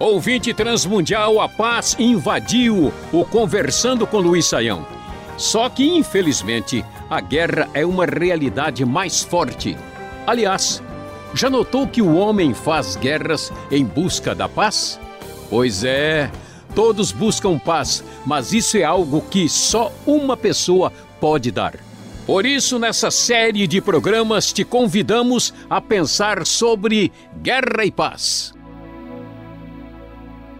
Ouvinte transmundial, a paz invadiu o Conversando com Luiz Saião. Só que, infelizmente, a guerra é uma realidade mais forte. Aliás, já notou que o homem faz guerras em busca da paz? Pois é, todos buscam paz, mas isso é algo que só uma pessoa pode dar. Por isso, nessa série de programas, te convidamos a pensar sobre guerra e paz.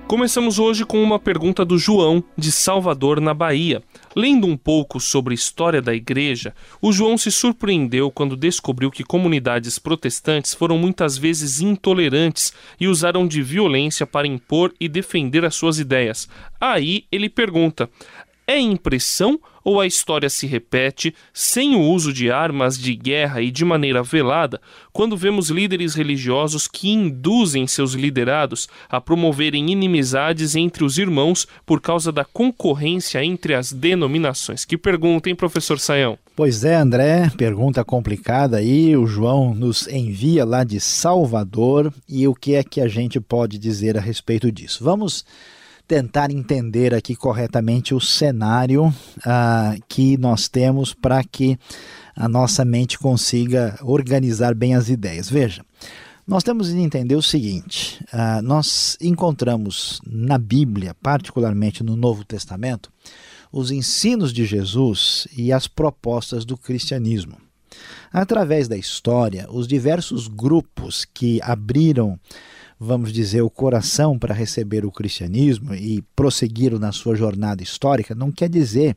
Começamos hoje com uma pergunta do João, de Salvador, na Bahia. Lendo um pouco sobre a história da igreja, o João se surpreendeu quando descobriu que comunidades protestantes foram muitas vezes intolerantes e usaram de violência para impor e defender as suas ideias. Aí ele pergunta: é impressão ou a história se repete sem o uso de armas de guerra e de maneira velada quando vemos líderes religiosos que induzem seus liderados a promoverem inimizades entre os irmãos por causa da concorrência entre as denominações? Que pergunta, hein, professor Saião? Pois é, André, pergunta complicada aí. O João nos envia lá de Salvador e o que é que a gente pode dizer a respeito disso? Vamos tentar entender aqui corretamente o cenário uh, que nós temos para que a nossa mente consiga organizar bem as ideias. Veja, nós temos de entender o seguinte: uh, nós encontramos na Bíblia, particularmente no Novo Testamento, os ensinos de Jesus e as propostas do cristianismo. Através da história, os diversos grupos que abriram vamos dizer, o coração para receber o cristianismo e prosseguiram na sua jornada histórica, não quer dizer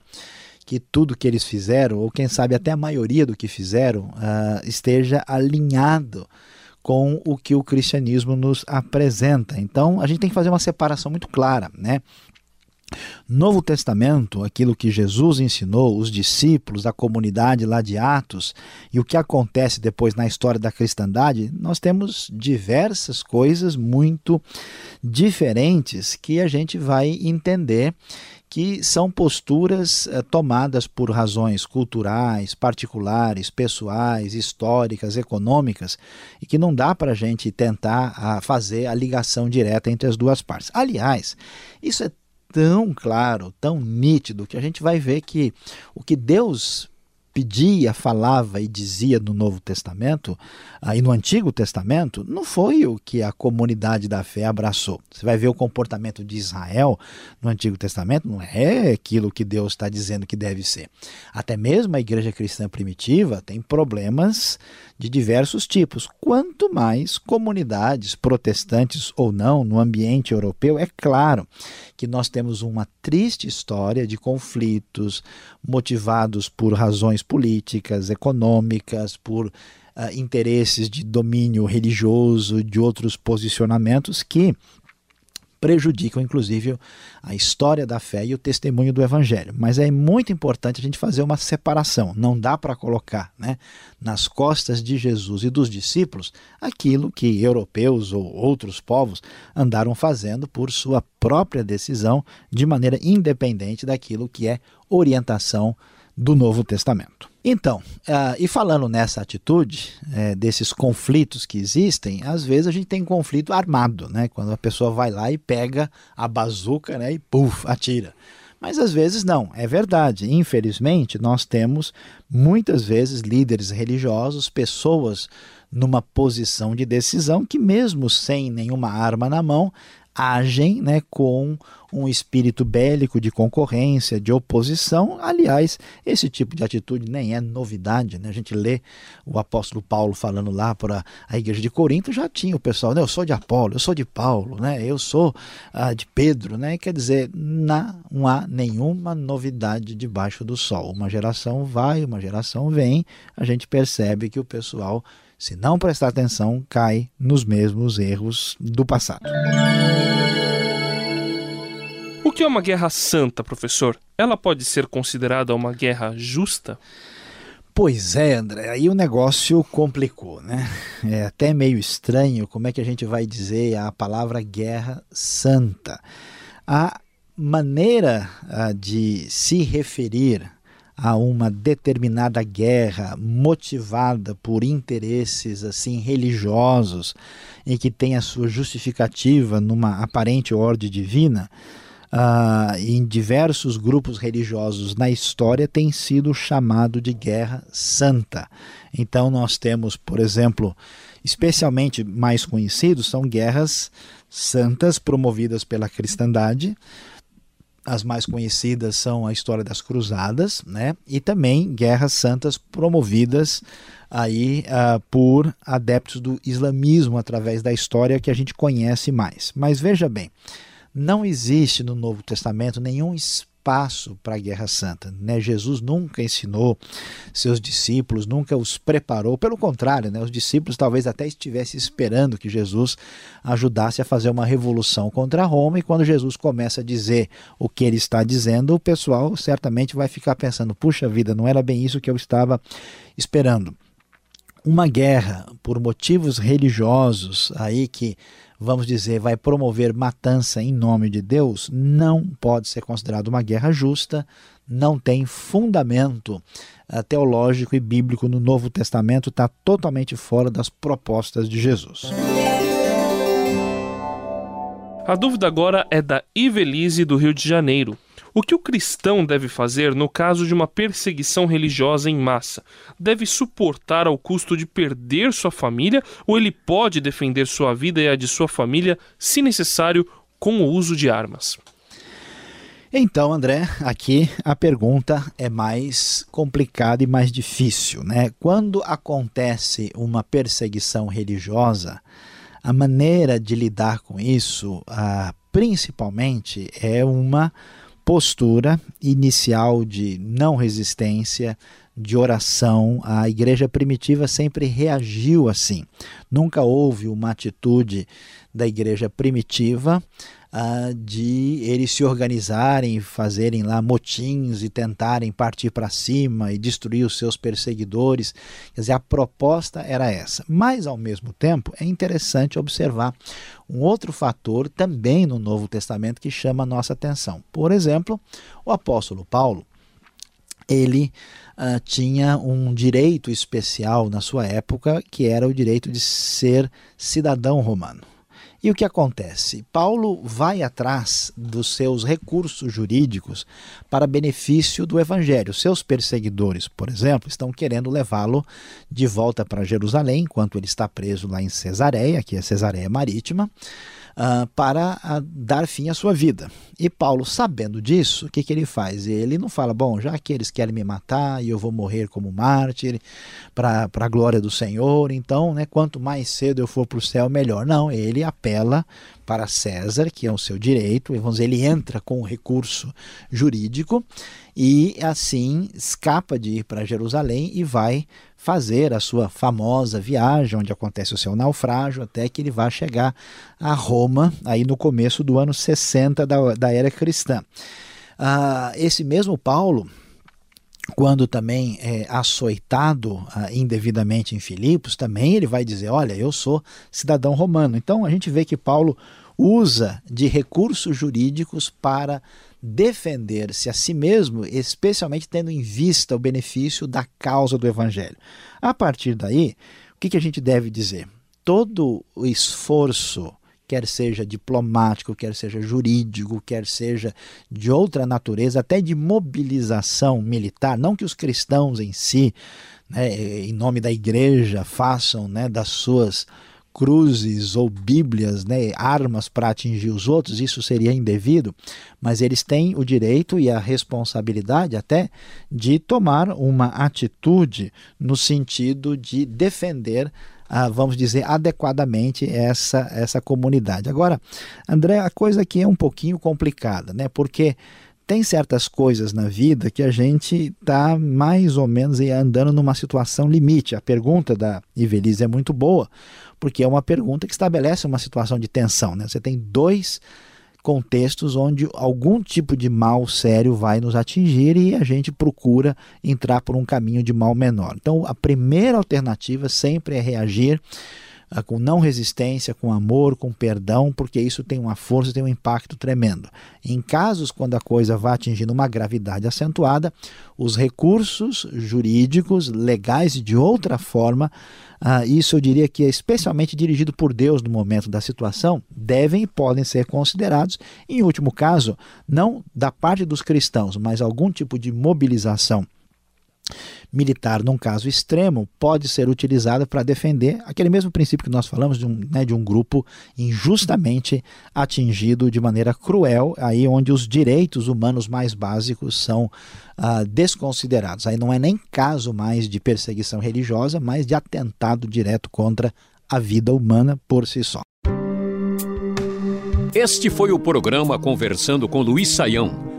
que tudo que eles fizeram, ou quem sabe até a maioria do que fizeram, uh, esteja alinhado com o que o cristianismo nos apresenta. Então, a gente tem que fazer uma separação muito clara, né? Novo Testamento, aquilo que Jesus ensinou, os discípulos, a comunidade lá de Atos e o que acontece depois na história da cristandade, nós temos diversas coisas muito diferentes que a gente vai entender que são posturas eh, tomadas por razões culturais, particulares, pessoais, históricas, econômicas, e que não dá para a gente tentar ah, fazer a ligação direta entre as duas partes. Aliás, isso é tão claro, tão nítido, que a gente vai ver que o que Deus pedia, falava e dizia no Novo Testamento ah, e no Antigo Testamento, não foi o que a comunidade da fé abraçou. Você vai ver o comportamento de Israel no Antigo Testamento, não é aquilo que Deus está dizendo que deve ser. Até mesmo a igreja cristã primitiva tem problemas de diversos tipos. Quanto mais comunidades protestantes ou não no ambiente europeu, é claro que nós temos uma triste história de conflitos motivados por razões políticas, econômicas, por uh, interesses de domínio religioso, de outros posicionamentos que prejudicam, inclusive, a história da fé e o testemunho do Evangelho. Mas é muito importante a gente fazer uma separação. Não dá para colocar né, nas costas de Jesus e dos discípulos aquilo que europeus ou outros povos andaram fazendo por sua própria decisão, de maneira independente daquilo que é orientação do Novo Testamento. Então, uh, e falando nessa atitude, é, desses conflitos que existem, às vezes a gente tem conflito armado, né? Quando a pessoa vai lá e pega a bazuca né, e puf, atira. Mas às vezes não, é verdade. Infelizmente, nós temos muitas vezes líderes religiosos, pessoas numa posição de decisão que, mesmo sem nenhuma arma na mão, agem né, com um espírito bélico de concorrência, de oposição. Aliás, esse tipo de atitude nem é novidade. Né? A gente lê o apóstolo Paulo falando lá para a igreja de Corinto, já tinha o pessoal, né? eu sou de Apolo, eu sou de Paulo, né? eu sou ah, de Pedro. Né? Quer dizer, não há nenhuma novidade debaixo do sol. Uma geração vai, uma geração vem, a gente percebe que o pessoal se não prestar atenção, cai nos mesmos erros do passado. O que é uma guerra santa, professor? Ela pode ser considerada uma guerra justa? Pois é, André, aí o negócio complicou, né? É até meio estranho como é que a gente vai dizer a palavra guerra santa. A maneira uh, de se referir a uma determinada guerra motivada por interesses assim religiosos e que tem a sua justificativa numa aparente ordem divina, uh, em diversos grupos religiosos na história tem sido chamado de guerra santa. Então nós temos, por exemplo, especialmente mais conhecidos são guerras santas promovidas pela cristandade. As mais conhecidas são a história das cruzadas, né? E também guerras santas promovidas aí uh, por adeptos do islamismo através da história que a gente conhece mais. Mas veja bem, não existe no Novo Testamento nenhum espaço para a Guerra Santa. Né? Jesus nunca ensinou seus discípulos, nunca os preparou. Pelo contrário, né? os discípulos talvez até estivessem esperando que Jesus ajudasse a fazer uma revolução contra Roma. E quando Jesus começa a dizer o que ele está dizendo, o pessoal certamente vai ficar pensando: puxa vida, não era bem isso que eu estava esperando. Uma guerra por motivos religiosos aí que vamos dizer, vai promover matança em nome de Deus, não pode ser considerado uma guerra justa, não tem fundamento uh, teológico e bíblico no Novo Testamento, está totalmente fora das propostas de Jesus. A dúvida agora é da Ivelise do Rio de Janeiro. O que o cristão deve fazer no caso de uma perseguição religiosa em massa? Deve suportar ao custo de perder sua família ou ele pode defender sua vida e a de sua família, se necessário, com o uso de armas? Então, André, aqui a pergunta é mais complicada e mais difícil, né? Quando acontece uma perseguição religiosa, a maneira de lidar com isso, ah, principalmente, é uma postura inicial de não resistência, de oração. A igreja primitiva sempre reagiu assim. Nunca houve uma atitude da igreja primitiva uh, de eles se organizarem, fazerem lá motins e tentarem partir para cima e destruir os seus perseguidores. Quer dizer, a proposta era essa. Mas, ao mesmo tempo, é interessante observar um outro fator também no Novo Testamento que chama a nossa atenção. Por exemplo, o apóstolo Paulo, ele uh, tinha um direito especial na sua época, que era o direito de ser cidadão romano. E o que acontece? Paulo vai atrás dos seus recursos jurídicos para benefício do evangelho. Seus perseguidores, por exemplo, estão querendo levá-lo de volta para Jerusalém, enquanto ele está preso lá em Cesareia, que é Cesareia Marítima uh, para uh, dar fim à sua vida. E Paulo, sabendo disso, o que, que ele faz? Ele não fala, bom, já que eles querem me matar e eu vou morrer como mártir para a glória do Senhor, então, né, quanto mais cedo eu for para o céu, melhor. Não, ele apela para César, que é o seu direito, dizer, ele entra com o recurso jurídico e assim escapa de ir para Jerusalém e vai fazer a sua famosa viagem, onde acontece o seu naufrágio, até que ele vá chegar a Roma, aí no começo do ano 60 da, da era cristã. Ah, esse mesmo Paulo, quando também é açoitado ah, indevidamente em Filipos, também ele vai dizer: Olha, eu sou cidadão romano. Então a gente vê que Paulo usa de recursos jurídicos para defender-se a si mesmo, especialmente tendo em vista o benefício da causa do Evangelho. A partir daí, o que, que a gente deve dizer? Todo o esforço, quer seja diplomático, quer seja jurídico, quer seja de outra natureza, até de mobilização militar, não que os cristãos em si, né, em nome da igreja, façam né, das suas cruzes ou bíblias, né, armas para atingir os outros, isso seria indevido, mas eles têm o direito e a responsabilidade até de tomar uma atitude no sentido de defender ah, vamos dizer, adequadamente essa, essa comunidade. Agora, André, a coisa aqui é um pouquinho complicada, né? Porque tem certas coisas na vida que a gente está mais ou menos andando numa situação limite. A pergunta da Ivelise é muito boa, porque é uma pergunta que estabelece uma situação de tensão. Né? Você tem dois contextos onde algum tipo de mal sério vai nos atingir e a gente procura entrar por um caminho de mal menor. Então, a primeira alternativa sempre é reagir com não resistência, com amor, com perdão, porque isso tem uma força, tem um impacto tremendo. Em casos quando a coisa vai atingindo uma gravidade acentuada, os recursos jurídicos, legais e de outra forma, uh, isso eu diria que é especialmente dirigido por Deus no momento da situação, devem e podem ser considerados, em último caso, não da parte dos cristãos, mas algum tipo de mobilização militar, num caso extremo, pode ser utilizada para defender aquele mesmo princípio que nós falamos de um, né, de um grupo injustamente atingido de maneira cruel, aí onde os direitos humanos mais básicos são ah, desconsiderados. Aí não é nem caso mais de perseguição religiosa, mas de atentado direto contra a vida humana por si só. Este foi o programa Conversando com Luiz Saião.